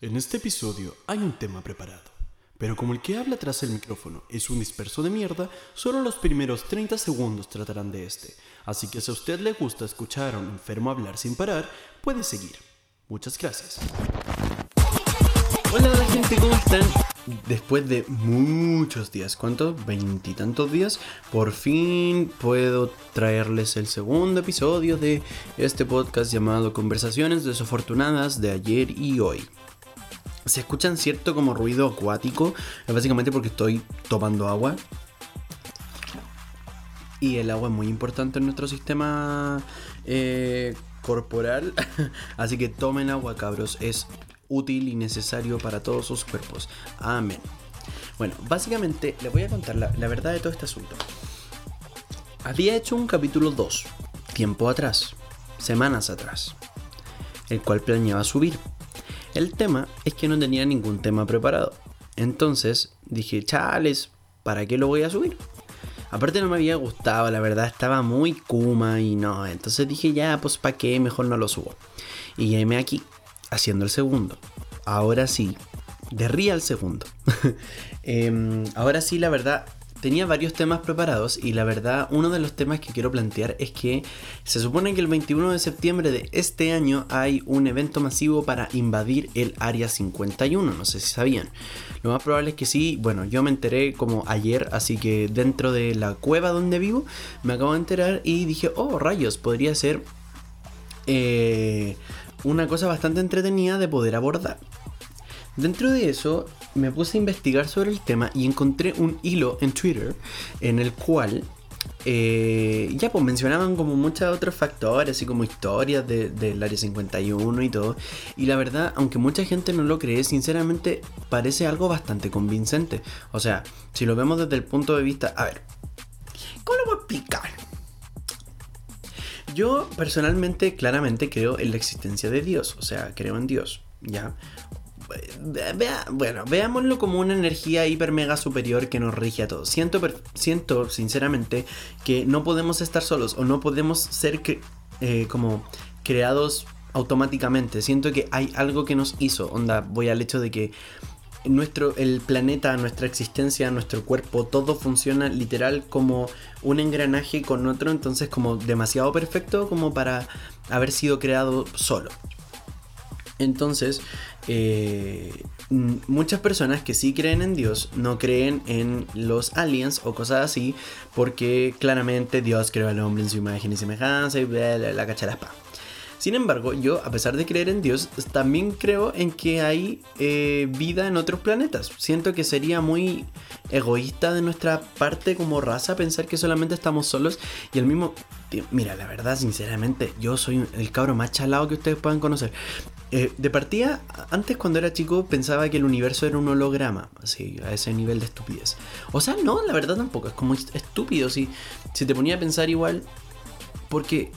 En este episodio hay un tema preparado. Pero como el que habla tras el micrófono es un disperso de mierda, solo los primeros 30 segundos tratarán de este. Así que si a usted le gusta escuchar a un enfermo hablar sin parar, puede seguir. Muchas gracias. Hola gente, ¿cómo están? Después de muchos días, ¿cuántos? Veintitantos días, por fin puedo traerles el segundo episodio de este podcast llamado Conversaciones desafortunadas de ayer y hoy. Se escuchan cierto como ruido acuático, es básicamente porque estoy tomando agua. Y el agua es muy importante en nuestro sistema eh, corporal. Así que tomen agua, cabros. Es útil y necesario para todos sus cuerpos. Amén. Bueno, básicamente les voy a contar la, verdad de todo este asunto. Había hecho un capítulo 2, tiempo atrás, semanas atrás, el cual planeaba subir. El tema es que no tenía ningún tema preparado. Entonces dije, chales, ¿para qué lo voy a subir? Aparte no me había gustado, la verdad estaba muy kuma y no. Entonces dije, ya, pues ¿para qué? Mejor no lo subo. Y me aquí, haciendo el segundo. Ahora sí, de real segundo. Em, ahora sí, la verdad, tenía varios temas preparados y la verdad, uno de los temas que quiero plantear es que se supone que el 21 de septiembre de este año hay un evento masivo para invadir el Área 51, no sé si sabían. Lo más probable es que sí, bueno, yo me enteré como ayer, así que dentro de la cueva donde vivo me acabo de enterar y dije, oh, rayos, podría ser... Eh, una cosa bastante entretenida de poder abordar. Dentro de eso me puse a investigar sobre el tema y encontré un hilo en Twitter en el cual eh, ya pues mencionaban como muchos otros factores, así como historias del Área 51 y todo. Y la verdad, aunque mucha gente no lo cree, sinceramente parece algo bastante convincente. O sea, si lo vemos desde el punto de vista... A ver, ¿cómo lo voy a explicar? Yo personalmente claramente creo en la existencia de Dios, o sea, creo en Dios, ¿ya? Bueno, veámoslo como una energía hiper mega superior que nos rige a todos. Siento, siento sinceramente que no podemos estar solos o no podemos ser eh, como creados automáticamente. Siento que hay algo que nos hizo. Onda, voy al hecho de que nuestro, el planeta, nuestra existencia, nuestro cuerpo, todo funciona literal como un engranaje con otro, entonces como demasiado perfecto como para haber sido creado solo. Entonces, eh, muchas personas que sí creen en Dios no creen en los aliens o cosas así, porque claramente Dios creó al hombre en su imagen y semejanza y la, la, la cacharaspa. Sin embargo, yo, a pesar de creer en Dios, también creo en que hay eh, vida en otros planetas. Siento que sería muy egoísta de nuestra parte como raza pensar que solamente estamos solos y el mismo... Mira, la verdad, sinceramente, yo soy el cabro más chalado que ustedes puedan conocer. Eh, de partida, antes cuando era chico pensaba que el universo era un holograma, así, a ese nivel de estupidez. O sea, no, la verdad tampoco, es como estúpido, si, si te ponía a pensar igual, porque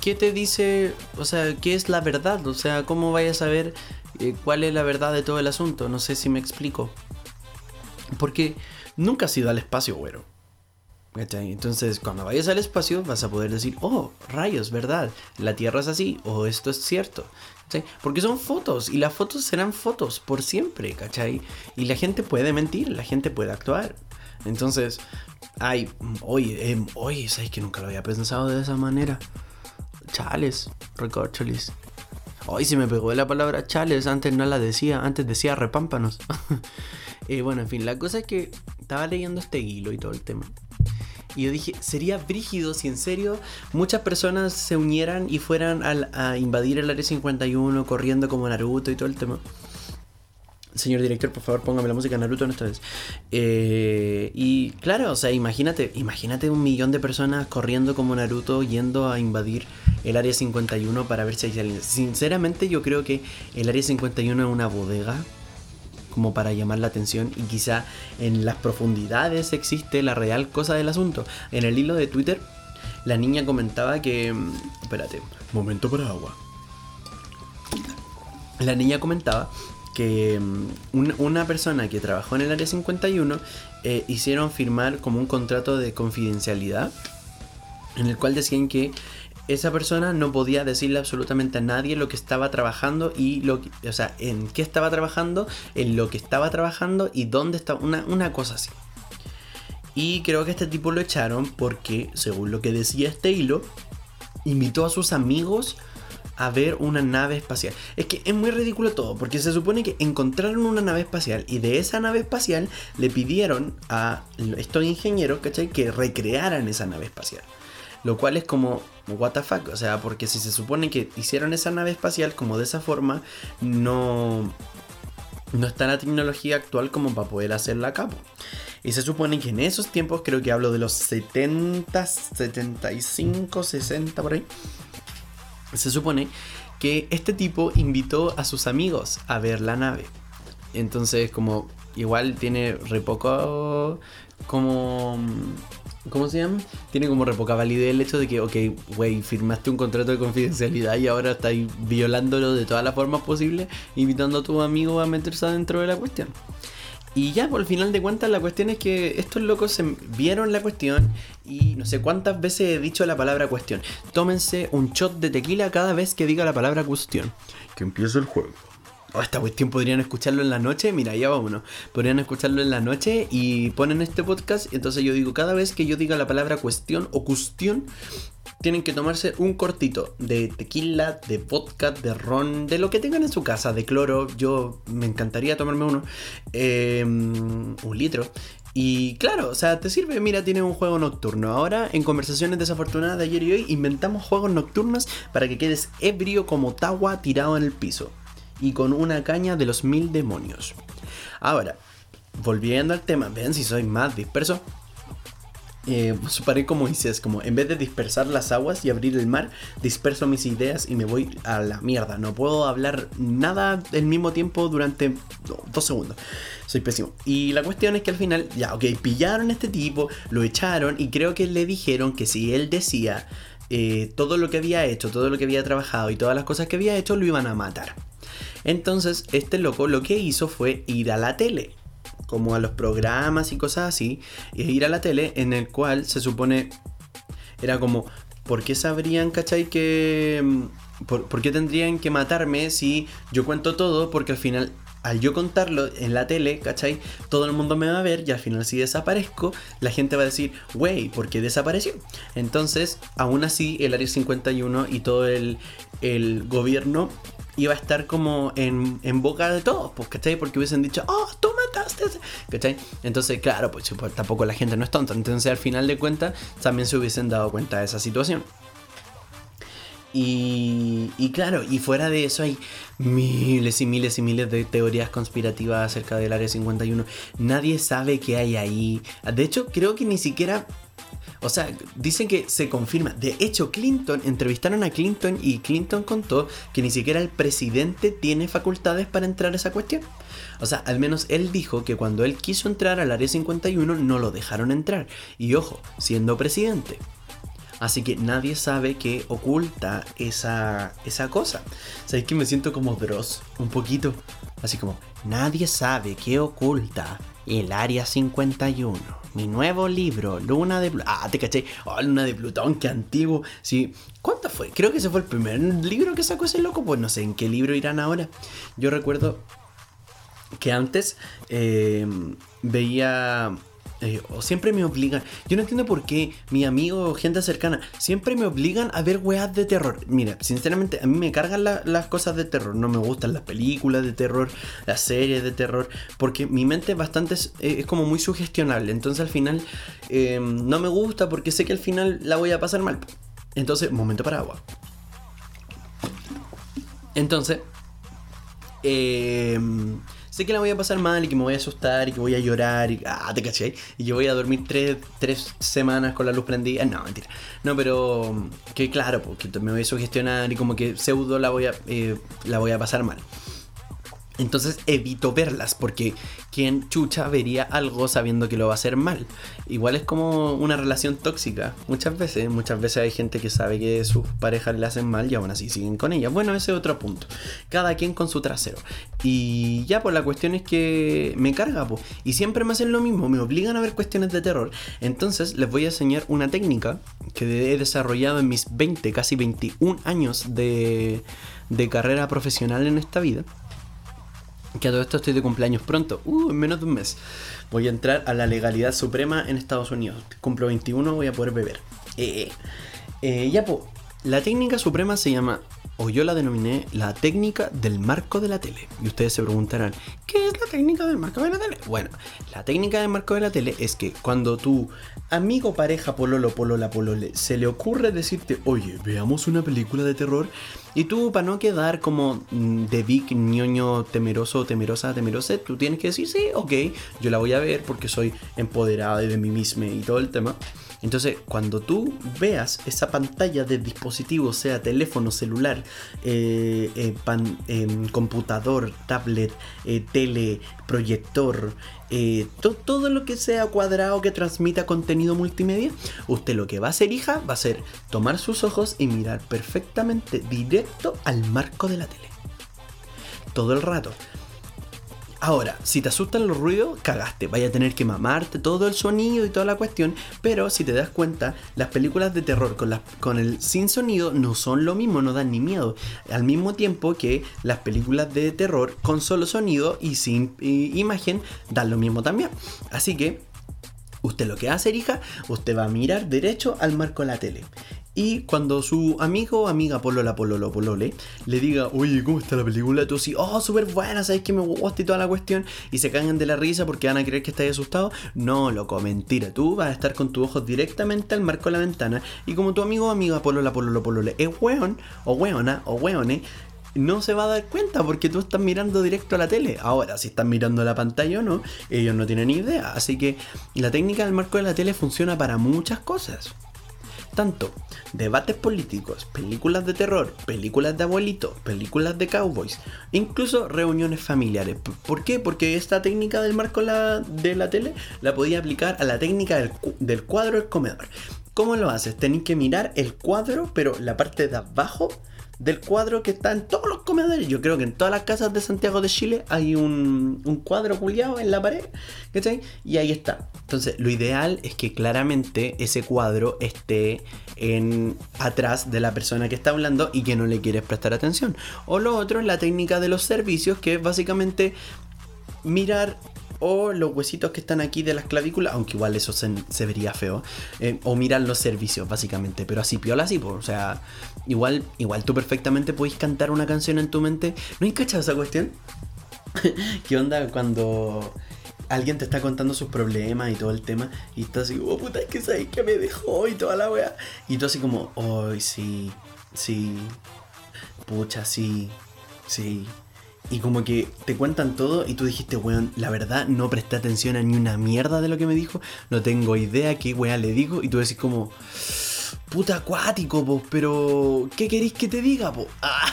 ¿qué te dice, o sea, qué es la verdad? O sea, ¿cómo vayas a saber eh, cuál es la verdad de todo el asunto? No sé si me explico. Porque nunca has ido al espacio, güero. Entonces, cuando vayas al espacio, vas a poder decir, oh, rayos, ¿verdad? La Tierra es así, o esto es cierto. Porque son fotos, y las fotos serán fotos por siempre, ¿cachai? Y la gente puede mentir, la gente puede actuar. Entonces, ay, oye, eh, oye, ¿sabes que nunca lo había pensado de esa manera? Chales, recorcholis. Hoy se me pegó la palabra chales, antes no la decía, antes decía repámpanos. eh, bueno, en fin, la cosa es que estaba leyendo este hilo y todo el tema. Y yo dije, sería brígido si en serio muchas personas se unieran y fueran a invadir el área 51 corriendo como Naruto y todo el tema. Señor director, por favor, póngame la música Naruto en esta vez. Eh, y claro, o sea, imagínate, imagínate un millón de personas corriendo como Naruto yendo a invadir el área 51 para ver si hay aliens. Sinceramente, yo creo que el área 51 es una bodega como para llamar la atención y quizá en las profundidades existe la real cosa del asunto. En el hilo de Twitter, la niña comentaba que... Mm, espérate, momento para agua. La niña comentaba que mm, una persona que trabajó en el área 51 eh, hicieron firmar como un contrato de confidencialidad en el cual decían que esa persona no podía decirle absolutamente a nadie lo que estaba trabajando y lo que, o sea, en qué estaba trabajando, en lo que estaba trabajando y dónde estaba, una, una cosa así. Y creo que este tipo lo echaron porque, según lo que decía este hilo, invitó a sus amigos a ver una nave espacial. Es que es muy ridículo todo, porque se supone que encontraron una nave espacial y de esa nave espacial le pidieron a estos ingenieros, ¿cachai? Que recrearan esa nave espacial. Lo cual es como, what the fuck, o sea, porque si se supone que hicieron esa nave espacial como de esa forma, no, no está la tecnología actual como para poder hacerla a cabo. Y se supone que en esos tiempos, creo que hablo de los 70, 75, 60 por ahí, se supone que este tipo invitó a sus amigos a ver la nave. Entonces, como igual tiene re poco como ¿Cómo se llama? Tiene como re poca validez el hecho de que, ok, güey, firmaste un contrato de confidencialidad y ahora estáis violándolo de todas las formas posibles, invitando a tu amigo a meterse adentro de la cuestión. Y ya, por el final de cuentas, la cuestión es que estos locos se vieron la cuestión y no sé cuántas veces he dicho la palabra cuestión. Tómense un shot de tequila cada vez que diga la palabra cuestión. Que empiece el juego. Oh, esta cuestión podrían escucharlo en la noche. Mira, ya uno. Podrían escucharlo en la noche y ponen este podcast. Entonces yo digo, cada vez que yo diga la palabra cuestión o cuestión, tienen que tomarse un cortito de tequila, de vodka, de ron, de lo que tengan en su casa, de cloro. Yo me encantaría tomarme uno. Em, un litro. Y claro, o sea, te sirve, mira, tiene un juego nocturno. Ahora, en conversaciones desafortunadas de ayer y hoy, inventamos juegos nocturnos para que quedes ebrio como Tawa tirado en el piso. Y con una caña de los mil demonios. Ahora, volviendo al tema, vean si soy más disperso eh, paré como dices, como en vez de dispersar las aguas y abrir el mar, disperso mis ideas y me voy a la mierda. No puedo hablar nada al mismo tiempo durante dos segundos. Soy pésimo. Y la cuestión es que al final, ya, ok, pillaron a este tipo, lo echaron y creo que le dijeron que si él decía eh, todo lo que había hecho, todo lo que había trabajado y todas las cosas que había hecho, lo iban a matar. Entonces, este loco lo que hizo fue ir a la tele como a los programas y cosas así, y ir a la tele en el cual se supone era como, ¿por qué sabrían, cachai, que... Mm, por, qué tendrían que matarme si yo cuento todo? Porque al final al yo contarlo en la tele, ¿cachai? Todo el mundo me va a ver y al final si desaparezco, la gente va a decir, wey, ¿por qué desapareció? Entonces, aún así, el Área 51 y todo el, el gobierno iba a estar como en, boca de todos, pues, ¿cachai? Porque hubiesen dicho, oh, tú ¿cachai? Entonces, claro, pues, pues, tampoco la gente no es tonta. Entonces, al final de cuentas, también se hubiesen dado cuenta de esa situación. Y, y, claro, y fuera de eso hay miles y miles y miles de teorías conspirativas acerca del Área 51. Nadie sabe qué hay ahí. De hecho, creo que ni siquiera o sea, dicen que se confirma. De hecho, Clinton, entrevistaron a Clinton y Clinton contó que ni siquiera el presidente tiene facultades para entrar a esa cuestión. O sea, al menos él dijo que cuando él quiso entrar al área 51 no lo dejaron entrar. Y ojo, siendo presidente. Así que nadie sabe qué oculta esa, esa cosa. ¿Sabéis que me siento como Dross? Un poquito. Así como, nadie sabe qué oculta el área 51 mi nuevo libro, Luna de Plutón. Ah, te caché. Oh, Luna de Plutón, qué antiguo. Sí. ¿Cuánto fue? Creo que ese fue el primer libro que sacó ese loco. Pues no sé en qué libro irán ahora. Yo recuerdo que antes eh, veía eh, o siempre me obligan. Yo no entiendo por qué mi amigo o gente cercana siempre me obligan a ver weas de terror. Mira, sinceramente, a mí me cargan las cosas de terror. No me gustan las películas de terror, las series de terror, porque mi mente es bastante. es, como muy sugestionable. Entonces, al final, em, no me gusta porque sé que al final la voy a pasar mal. Entonces, momento para agua. Entonces, eh sé que la voy a pasar mal y que me voy a asustar y que voy a llorar y ah, te caché. Y que voy a dormir tres, semanas con la luz prendida. No, mentira. No, pero que claro, porque me voy a sugestionar y como que pseudo la voy a, eh, la voy a pasar mal. Entonces evito verlas porque quien chucha vería algo sabiendo que lo va a hacer mal. Igual es como una relación tóxica. Muchas veces, muchas veces hay gente que sabe que sus parejas le hacen mal y aún así siguen con ella. Bueno, ese es otro punto. Cada quien con su trasero. Y ya, pues la cuestión es que me carga, pues. Y siempre me hacen lo mismo, me obligan a ver cuestiones de terror. Entonces les voy a enseñar una técnica que he desarrollado en mis 20, casi 21 años de, de carrera profesional en esta vida que a todo esto estoy de cumpleaños pronto, uh, en menos de un mes. Voy a entrar a la legalidad suprema en Estados Unidos. Cumplo 21, voy a poder beber. Eh, eh, ya, pues, la técnica suprema se llama, o yo la denominé, la técnica del marco de la tele. Y ustedes se preguntarán, ¿qué es la técnica del marco de la tele? Bueno, la técnica del marco de la tele es que cuando tu amigo, pareja, pololo, polola, polole, se le ocurre decirte, oye, veamos una película de terror, y tú, para no quedar como mm, de big ñoño temeroso, temerosa, temerosa, tú tienes que decir, sí, ok, yo la voy a ver porque soy empoderada de mí misma y todo el tema. Entonces, cuando tú veas esa pantalla de dispositivo, sea teléfono, celular, eh, eh, em, computador, tablet, eh, tele, proyector, todo lo que sea cuadrado que transmita contenido multimedia, usted lo que va a hacer, hija, va a ser tomar sus ojos y mirar perfectamente directo al marco de la tele. Todo el rato. Ahora, si te asustan los ruidos, cagaste. Vaya a tener que mamarte todo el sonido y toda la cuestión. Pero si te das cuenta, las películas de terror con, con el sin sonido no son lo mismo, no dan ni miedo. Al mismo tiempo que las películas de terror con solo sonido y sin imagen dan lo mismo también. Así que Usted lo que hace, hija, usted va a mirar derecho al marco de la tele. Y cuando su amigo o amiga polola pololo polole le diga, oye, ¿cómo está la película? Tú sí, oh, súper buena, ¿sabes que me gusta y toda la cuestión? Y se cagan de la risa porque van a creer que estás asustado. No, loco, mentira. Tú vas a estar con tus ojos directamente al marco de la ventana. Y como tu amigo o amiga polola pololo polole es weón, o weona, o weone, no se va a dar cuenta porque tú estás mirando directo a la tele. Ahora, si estás mirando la pantalla o no, ellos no tienen ni idea. Así que la técnica del marco de la tele funciona para muchas cosas tanto debates políticos, películas de terror, películas de abuelitos, películas de cowboys, incluso reuniones familiares. ¿Por qué? Porque esta técnica del marco de la tele la podía aplicar a la técnica del, del cuadro del comedor. ¿Cómo lo haces? Tenéis que mirar el cuadro, pero la parte de abajo del cuadro que está en todos los comedores. Yo creo que en todas las casas de Santiago de Chile hay un, cuadro culiado en la pared, ¿cachai? Y ahí está. Entonces, lo ideal es que claramente ese cuadro esté en atrás de la persona que está hablando y que no le quieres prestar atención. O lo otro es la técnica de los servicios, que es básicamente mirar o los huesitos que están aquí de las clavículas, aunque igual eso se, vería feo, eh, o mirar los servicios, básicamente, pero así piola así, o sea, igual, igual tú perfectamente podéis cantar una canción en tu mente. ¿No hay esa cuestión? ¿Qué onda cuando alguien te está contando sus problemas y todo el tema y estás así, oh puta, es que sabes que me dejó y toda la wea? Y tú así como, ay, sí, sí, pucha, sí, sí, y como que te cuentan todo y tú dijiste, weón, la verdad no presté atención a ni una mierda de lo que me dijo, no tengo idea qué weón le digo y tú decís como, puta acuático, po, pero ¿qué queréis que te diga, po? Ah,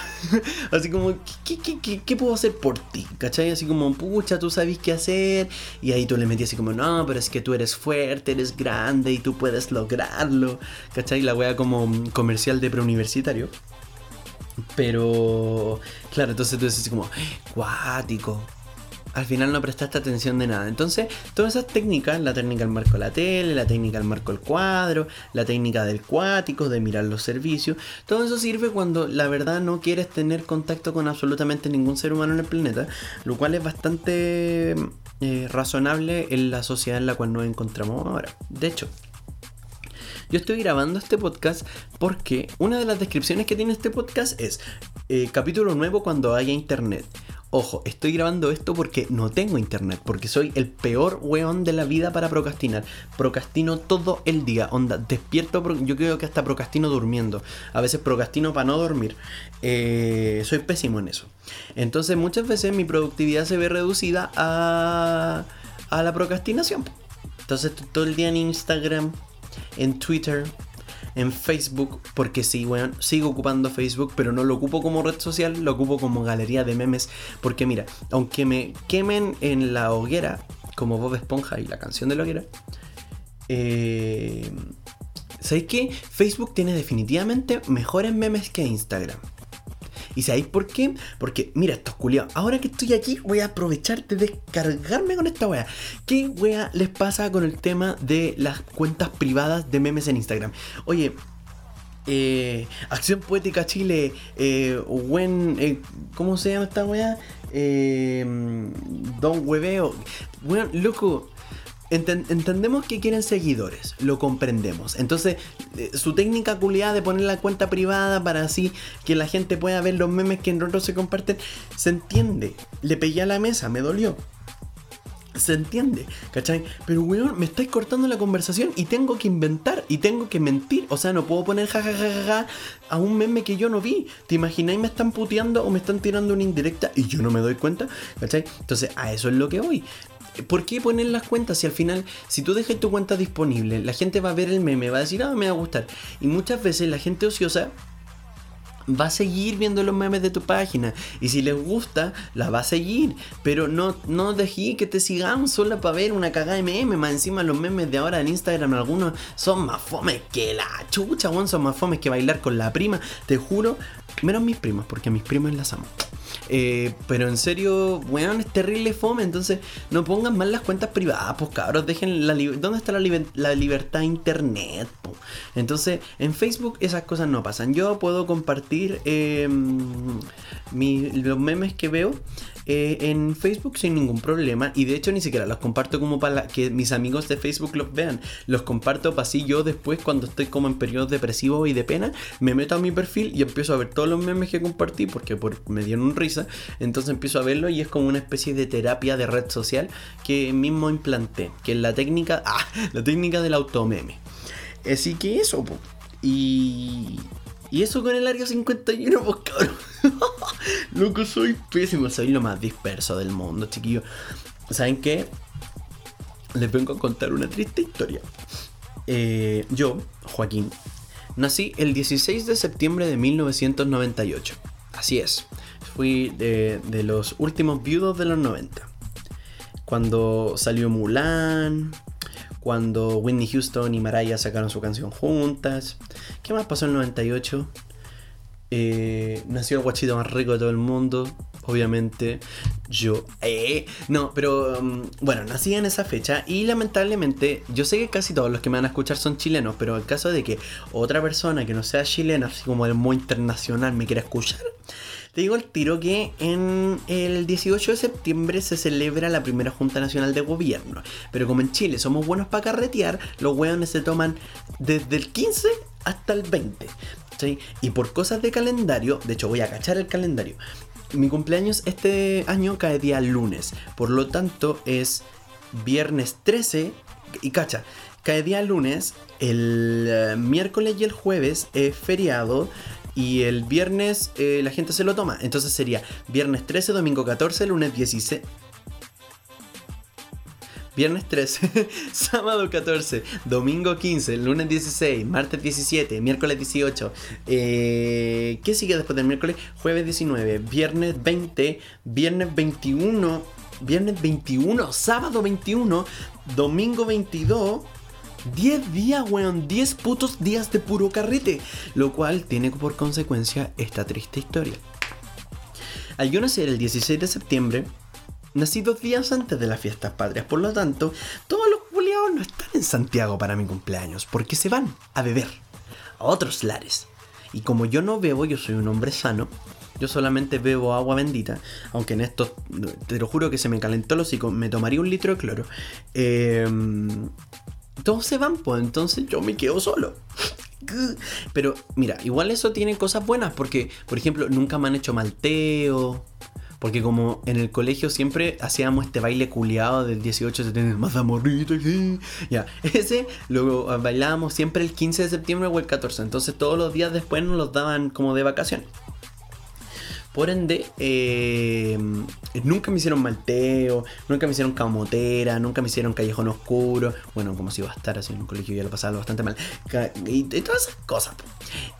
así como, ¿qué, qué, qué, puedo hacer por ti? ¿Cachai? Así como, pucha, tú sabes qué hacer. Y ahí tú le metías así como, no, pero es que tú eres fuerte, eres grande y tú puedes lograrlo. ¿Cachai? La wea como comercial de preuniversitario. Pero, claro, entonces tú dices como, cuático. Al final no prestaste atención de nada. Entonces, todas esas técnicas, la técnica del marco de la tele, la técnica del marco del cuadro, la técnica del cuático, de mirar los servicios, todo eso sirve cuando la verdad no quieres tener contacto con absolutamente ningún ser humano en el planeta, lo cual es bastante eh, razonable en la sociedad en la cual nos encontramos ahora. De hecho, yo estoy grabando este podcast porque una de las descripciones que tiene este podcast es eh, capítulo nuevo cuando haya internet. Ojo, estoy grabando esto porque no tengo internet, porque soy el peor weón de la vida para procrastinar. Procrastino todo el día, onda, despierto, yo creo que hasta procrastino durmiendo. A veces procrastino para no dormir. Eh, soy pésimo en eso. Entonces muchas veces mi productividad se ve reducida a, a la procrastinación. Entonces todo el día en Instagram, en Twitter, en Facebook, porque sí, weón, sigo ocupando Facebook, pero no lo ocupo como red social, lo ocupo como galería de memes, porque mira, aunque me quemen en la hoguera, como Bob Esponja y la canción de la hoguera, eh, ¿sabéis qué? Facebook tiene definitivamente mejores memes que Instagram. ¿Y sabéis por qué? Porque, mira, estos culiados, ahora que estoy aquí, voy a aprovechar de descargarme con esta wea. ¿Qué wea les pasa con el tema de las cuentas privadas de memes en Instagram? Oye, eh, Acción Poética Chile, eh, eh, ¿cómo se llama esta weá? Eh, Don Hueveo. Bueno, loco, entendemos que quieren seguidores, lo comprendemos. Entonces, eh, su técnica culiada de poner la cuenta privada para así que la gente pueda ver los memes que en otros se comparten, se entiende. Le pegué a la mesa, me dolió. Se entiende, ¿cachai? Pero, weón, me estáis cortando la conversación y tengo que inventar y tengo que mentir. O sea, no puedo poner jajajaja a un meme que yo no vi. ¿Te imagináis me están puteando o me están tirando una indirecta y yo no me doy cuenta? ¿cachai? Entonces, a eso es lo que voy. ¿Por qué poner las cuentas si al final, si tú dejas tu cuenta disponible, la gente va a ver el meme, va a decir, ah, me va a gustar? Y muchas veces la gente ociosa va a seguir viendo los memes de tu página. Y si les gusta, la va a seguir. Pero no, no dejé que te sigan solo para ver una cagada de memes. Más encima los memes de ahora en Instagram, algunos son más fomes que la chucha, son más fomes que bailar con la prima. Te juro, menos mis primas, porque a mis primas las amo. Eh, pero en serio, weón, es terrible fome. Entonces, no pongan mal las cuentas privadas, pues cabros. Dejen la ¿Dónde está la, libertad de internet? Entonces, en Facebook esas cosas no pasan. Yo puedo compartir em, los memes que veo eh, en Facebook sin ningún problema. Y de hecho ni siquiera los comparto como para que mis amigos de Facebook los vean. Los comparto para así yo después cuando estoy como en periodos depresivos y de pena, me meto a mi perfil y empiezo a ver todos los memes que compartí porque por, me dieron risa. Entonces empiezo a verlo y es como una especie de terapia de red social que mismo implanté. Que es la técnica... Ah, la técnica del automeme. Así que eso, y, y eso con el área 51, pues cabrón. Loco, soy pésimo, soy lo más disperso del mundo, chiquillos. ¿Saben qué? Les vengo a contar una triste historia. Eh, yo, Joaquín, nací el 16 de septiembre de 1998. Así es, fui de, de los últimos viudos de los 90. Cuando salió Mulan, cuando Whitney Houston y Mariah sacaron su canción juntas. ¿Qué más pasó en el 98? Eh, nació el guachito más rico de todo el mundo, obviamente. Yo, eh, no, pero um, bueno, nací en esa fecha y lamentablemente, yo sé que casi todos los que me van a escuchar son chilenos, pero en caso de que otra persona que no sea chilena, así como el muy internacional, me quiera escuchar, te digo el tiro que en el 18 de septiembre se celebra la primera Junta Nacional de Gobierno. Pero como en Chile somos buenos para carretear, los hueones se toman desde el 15 hasta el 20. Y por cosas de calendario, de hecho voy a cachar el calendario. Mi cumpleaños este año cae día lunes. Por lo tanto es viernes 13. Y cacha, cae día lunes, el eh, miércoles y el jueves es feriado y el viernes eh, la gente se lo toma. Entonces sería viernes 13, domingo 14, lunes 16. Viernes 13, sábado 14, domingo 15, lunes 16, martes 17, miércoles 18. Eh, ¿Qué sigue después del miércoles? Jueves 19, viernes 20, viernes 21, viernes 21, sábado 21, domingo 22 10 días, weón, 10 putos días de puro carrete, lo cual tiene por consecuencia esta triste historia. Al yo nacer el 16 de septiembre, nací dos días antes de las fiestas patrias, por lo tanto, todos los culiados no están en Santiago para mi cumpleaños, porque se van a beber a otros lares. Y como yo no bebo, yo soy un hombre sano, yo solamente bebo agua bendita, aunque en esto, te lo juro que se me calentó el hocico, me tomaría un litro de cloro. Eh, todos se van, pues entonces yo me quedo solo. Pero mira, igual eso tiene cosas buenas porque, por ejemplo, nunca me han hecho malteo. Porque como en el colegio siempre hacíamos este baile culiado del 18 de septiembre, más amorrito, ya, ese lo bailábamos siempre el 15 de septiembre o el 14. Entonces todos los días después nos los daban como de vacaciones. Por ende, eh, nunca me hicieron malteo, nunca me hicieron camotera, nunca me hicieron callejón oscuro. Bueno, como si iba a estar así en un colegio, ya lo pasaba bastante mal. Y, todas esas cosas.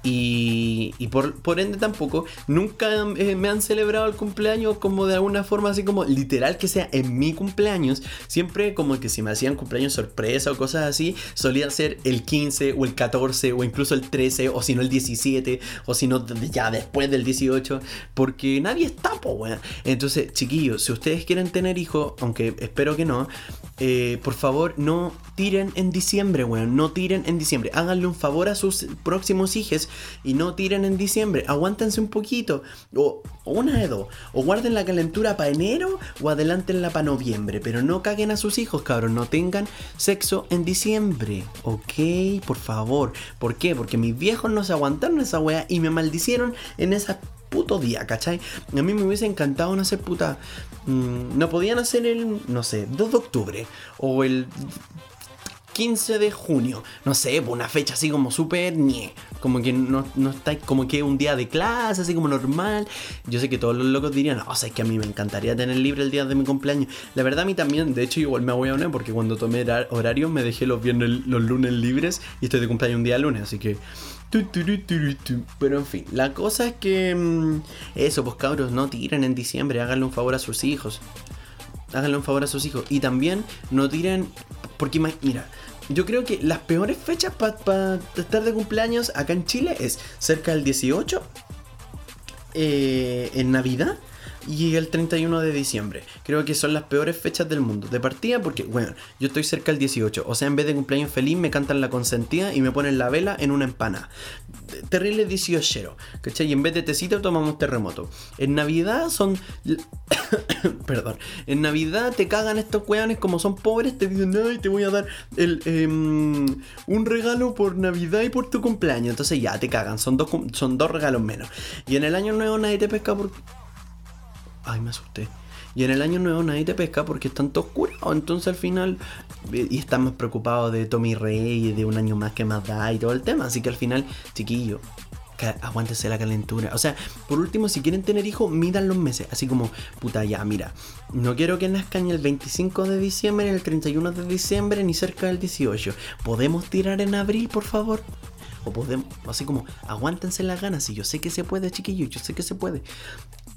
Y, y por, ende tampoco, nunca eh, me han celebrado el cumpleaños como de alguna forma así como literal que sea en mi cumpleaños. Siempre como que si me hacían cumpleaños sorpresa o cosas así, solía ser el 15 o el 14 o incluso el 13 o si no el 17 o si no ya después del 18 porque nadie está, po, weón. Entonces, chiquillos, si ustedes quieren tener hijos, aunque espero que no, eh, por favor, no tiren en diciembre, weón. No tiren en diciembre. Háganle un favor a sus próximos hijos y no tiren en diciembre. Aguántense un poquito. O, una de dos. O guarden la calentura para enero o adelántenla para noviembre. Pero no caguen a sus hijos, cabrón. No tengan sexo en diciembre. Ok, por favor. ¿Por qué? Porque mis viejos no se aguantaron esa weá y me maldicieron en esa puto día, ¿cachai? A mí me hubiese encantado no hacer puta. Mm, no podían hacer el, no sé, 2 de octubre o el 15 de junio. No sé, pues, una fecha así como súper nie. Como que no, no está como que un día de clase, así como normal. Yo sé que todos los locos dirían, o sea, es que a mí me encantaría tener libre el día de mi cumpleaños. La verdad, a mí también, de hecho, igual me voy a unir porque cuando tomé horario me dejé los viernes, los lunes libres y estoy de cumpleaños un día lunes, así que pero en fin, la cosa es que. Mm, eso, pues cabros, no tiren en diciembre, háganle un favor a sus hijos. Háganle un favor a sus hijos. Y también no tiren. Porque, mira, yo creo que las peores fechas para estar de cumpleaños acá en Chile es cerca del 18, eh, en Navidad y el 31 de diciembre. Creo que son las peores fechas del mundo. De partida porque, bueno, yo estoy cerca del 18. O sea, en vez de cumpleaños feliz me cantan la consentida y me ponen la vela en una empana. Terrible 18. ¿Cachai? Y en vez de tecito tomamos terremoto. En Navidad son... Perdón. En Navidad te cagan estos weones como son pobres. Te dicen, ay, te voy a dar el, em, un regalo por Navidad y por tu cumpleaños. Entonces ya, te cagan. Son dos, son dos regalos menos. Y en el año nuevo nadie te pesca por Ay, me asusté. Y en el año nuevo nadie te pesca porque están todos curados. Entonces al final. Y están más preocupados de Tommy Rey y de un año más que más da y todo el tema. Así que al final, chiquillo, aguántese la calentura. O sea, por último, si quieren tener hijos, midan los meses. Así como, puta, ya, mira, no quiero que nazcan el 25 de diciembre, el 31 de diciembre, ni cerca del 18. ¿Podemos tirar en abril, por favor? O podemos, así como, aguántense las ganas. Y yo sé que se puede, chiquillo, yo sé que se puede.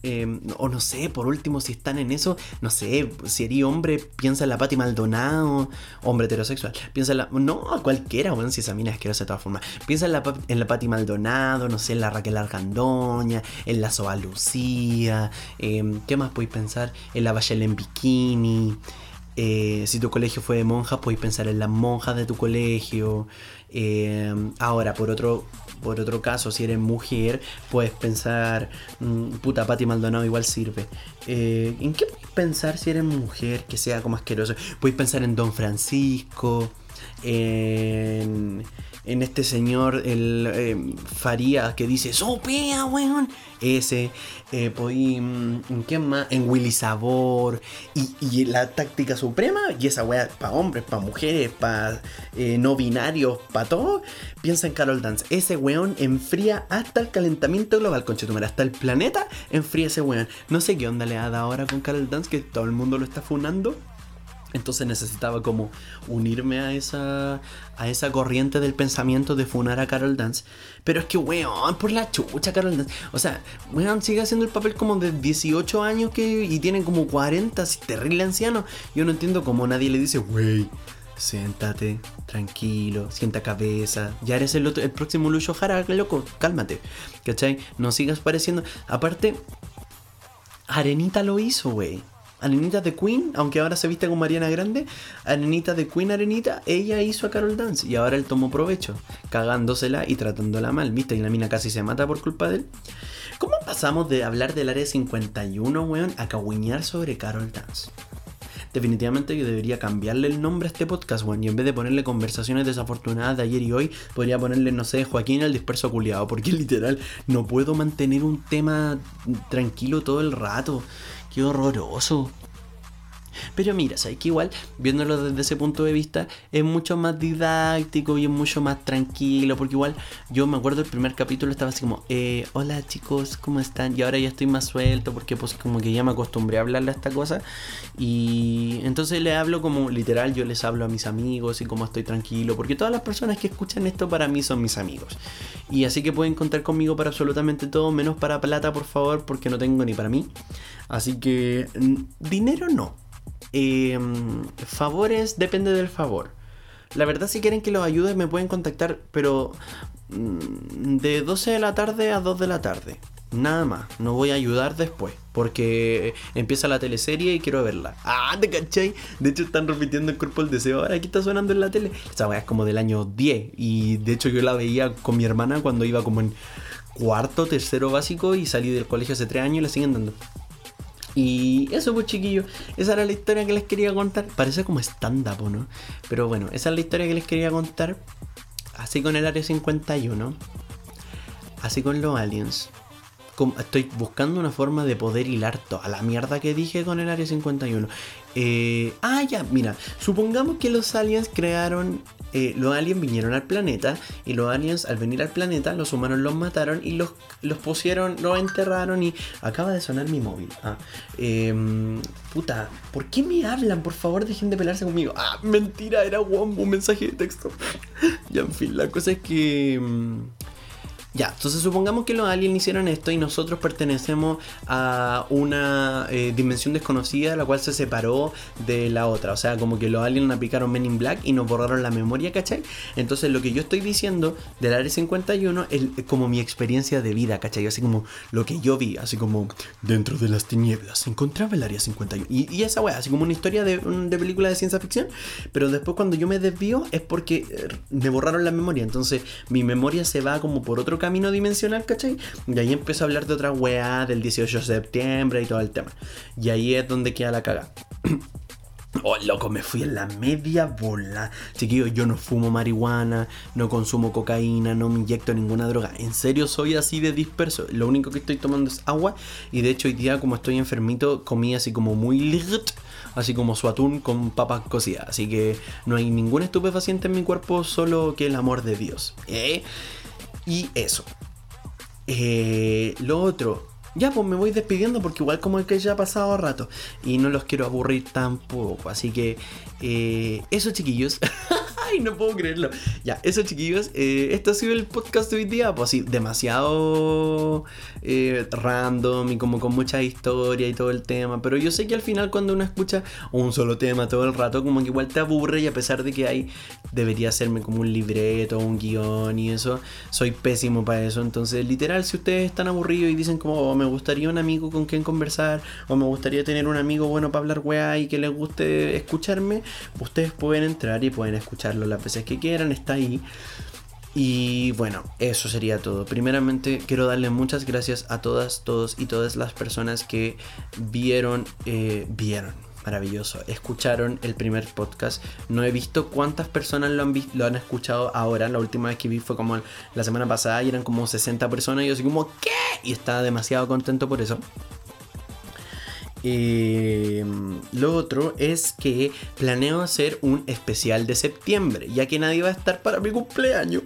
Em, o no sé, por último, si están en eso, no sé, si eres hombre, piensa en la Pati Maldonado, hombre heterosexual, piensa en la. No, a cualquiera, bueno, si esa mina es asquerosa de todas formas. Piensa en la, en la Pati Maldonado, no sé, en la Raquel Argandoña, en la Soa Lucía, em, ¿qué más podéis pensar? En la Bachel en Bikini. Eh, si tu colegio fue de monjas, podéis pensar en las monjas de tu colegio. Em, ahora, por otro, por otro caso, si eres mujer, puedes pensar, mm, puta, Pati Maldonado igual sirve. Eh, ¿En qué puedes pensar si eres mujer que sea como asqueroso? Puedes pensar en Don Francisco, en en este señor, el eh, que dice, ¡Sopea, weón! Ese, eh, mm, ¿en qué más? En Willy Sabor, y, la táctica suprema, y esa weá para hombres, para mujeres, para eh, no binarios, para todo, piensa en Carol Dance. Ese weón enfría hasta el calentamiento global, conchetumara, hasta el planeta enfría ese weón. No sé qué onda le ha dado ahora con Carol Dance, que todo el mundo lo está funando. Entonces necesitaba como unirme a esa, a esa corriente del pensamiento de funar a Carol Dance. Pero es que, weón, por la chucha Carol Dance. O sea, weón sigue haciendo el papel como de 18 años que, y tiene como 40, así, terrible anciano. Yo no entiendo cómo nadie le dice, wey, siéntate, tranquilo, sienta cabeza. Ya eres el, otro, el próximo Lucho Jara, loco, cálmate. ¿Cachai? No sigas pareciendo. Aparte, Arenita lo hizo, wey. Arenita de Queen, aunque ahora se viste con Mariana Grande, Arenita de Queen Arenita, ella hizo a Carol Dance y ahora él tomó provecho, cagándosela y tratándola mal, ¿viste? Y la mina casi se mata por culpa de él. ¿Cómo pasamos de hablar del área 51, weón, a cagüiñar sobre Carol Dance? Definitivamente yo debería cambiarle el nombre a este podcast, weón. Y en vez de ponerle conversaciones desafortunadas de ayer y hoy, podría ponerle, no sé, Joaquín el disperso culiado. Porque literal, no puedo mantener un tema tranquilo todo el rato. Qué horroroso. Pero mira, sabes que igual, viéndolo desde ese punto de vista, es mucho más didáctico y es mucho más tranquilo. Porque igual, yo me acuerdo el primer capítulo estaba así como, eh, hola chicos, ¿cómo están? Y ahora ya estoy más suelto porque pues como que ya me acostumbré a hablarle a esta cosa. Y entonces le hablo como literal, yo les hablo a mis amigos y como estoy tranquilo. Porque todas las personas que escuchan esto para mí son mis amigos. Y así que pueden contar conmigo para absolutamente todo, menos para plata, por favor, porque no tengo ni para mí. Así que dinero no. Em, favores depende del favor. La verdad si quieren que los ayude me pueden contactar, pero mm, de 12 de la tarde a 2 de la tarde. Nada más, no voy a ayudar después, porque empieza la teleserie y quiero verla. Ah, ¿te cachai? De hecho están repitiendo el cuerpo del deseo. Ahora aquí está sonando en la tele. Esa weá es como del año 10 y de hecho yo la veía con mi hermana cuando iba como en cuarto, tercero básico y salí del colegio hace 3 años y la siguen dando. Y eso pues chiquillos, esa era la historia que les quería contar. Parece como stand-up, ¿no? Pero bueno, esa es la historia que les quería contar. Así con el Área 51. Así con los aliens. Estoy buscando una forma de poder hilar toda la mierda que dije con el Área 51. Eh, ah, ya, mira. Supongamos que los aliens crearon eh, los aliens vinieron al planeta y los aliens al venir al planeta los humanos los mataron y los, los pusieron, los enterraron y acaba de sonar mi móvil. Ah, em, puta, ¿por qué me hablan? Por favor dejen de pelarse conmigo. Ah, mentira, era un mensaje de texto. ya, en fin, la cosa es que... Ya, entonces supongamos que los aliens hicieron esto y nosotros pertenecemos a una eh, dimensión desconocida la cual se separó de la otra. O sea, como que los aliens aplicaron Men in Black y nos borraron la memoria, ¿cachai? Entonces lo que yo estoy diciendo del Área 51 es como mi experiencia de vida, ¿cachai? Así como lo que yo vi, así como dentro de las tinieblas se encontraba el Área 51. Y, esa weá, así como una historia de, de película de ciencia ficción. Pero después cuando yo me desvío es porque eh, me borraron la memoria. Entonces mi memoria se va como por otro camino camino dimensional, ¿cachai? Y ahí empiezo a hablar de otra weá del 18 de septiembre y todo el tema. Y ahí es donde queda la caga. Oh, loco, me fui en la media bola. Chiquillo, yo no fumo marihuana, no consumo cocaína, no me inyecto ninguna droga. En serio, soy así de disperso. Lo único que estoy tomando es agua. Y de hecho, hoy día, como estoy enfermito, comí así como muy lit, así como su atún con papas cocidas. Así que no hay ningún estupefaciente en mi cuerpo, solo que el amor de Dios. ¿Eh? Y eso. Eh, lo otro. Ya, pues me voy despidiendo porque igual como es que ya ha pasado rato. Y no los quiero aburrir tampoco. Así que eh, eso chiquillos. Ay, no puedo creerlo. Ya, eso chiquillos. Eh, esto ha sido el podcast de hoy día. Pues sí, demasiado eh, random y como con mucha historia y todo el tema. Pero yo sé que al final cuando uno escucha un solo tema todo el rato, como que igual te aburre y a pesar de que hay, debería hacerme como un libreto, un guion y eso, soy pésimo para eso. Entonces, literal, si ustedes están aburridos y dicen como oh, me gustaría un amigo con quien conversar o me gustaría tener un amigo bueno para hablar weá y que les guste escucharme, ustedes pueden entrar y pueden las veces que quieran, está ahí. Y bueno, eso sería todo. Primeramente quiero darle muchas gracias a todas, todos y todas las personas que vieron, eh, vieron, maravilloso, escucharon el primer podcast. No he visto cuántas personas lo han, lo han escuchado ahora. La última vez que vi fue como la semana pasada y eran como 60 personas y yo así como, ¿qué? Y estaba demasiado contento por eso. Eh, lo otro es que planeo hacer un especial de septiembre, ya que nadie va a estar para mi cumpleaños.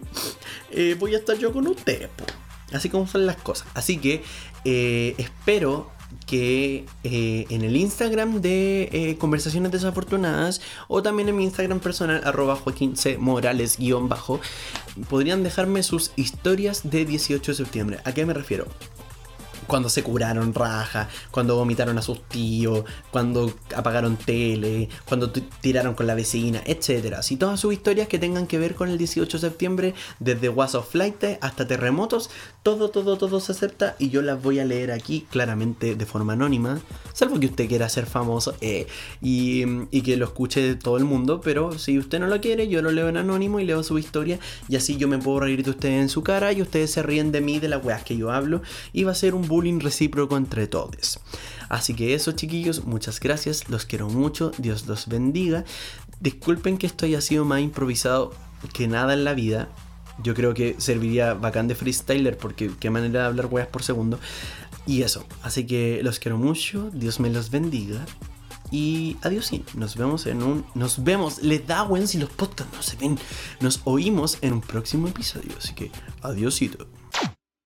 Eh, voy a estar yo con ustedes, así como son las cosas. Así que eh, espero que en el Instagram de Conversaciones Desafortunadas o también en mi Instagram personal, arroba Joaquín C. Morales bajo, podrían dejarme sus historias de 18 de septiembre. ¿A qué me refiero? Cuando se curaron raja, cuando vomitaron a sus tíos, cuando apagaron tele, cuando tiraron con la vecina, etc. Si todas sus historias que tengan que ver con el 18 de septiembre, desde Was of Flight hasta terremotos, todo, todo, todo se acepta y yo las voy a leer aquí claramente de forma anónima, salvo que usted quiera ser famoso eh, y, que lo escuche todo el mundo, pero si usted no lo quiere, yo lo leo en anónimo y leo su historia y así yo me puedo reír de ustedes en su cara y ustedes se ríen de mí, de las weas que yo hablo y va a ser un recíproco entre todos. Así que eso chiquillos, muchas gracias, los quiero mucho, Dios los bendiga. Disculpen que esto haya sido más improvisado que nada en la vida. Yo creo que serviría bacán de freestyler porque qué manera de hablar weas por segundo. Y eso, así que los quiero mucho, Dios me los bendiga. Y adiós, nos vemos en un. Nos vemos, le da buen si los podcasts no se ven. Nos oímos en un próximo episodio. Así que adiósito.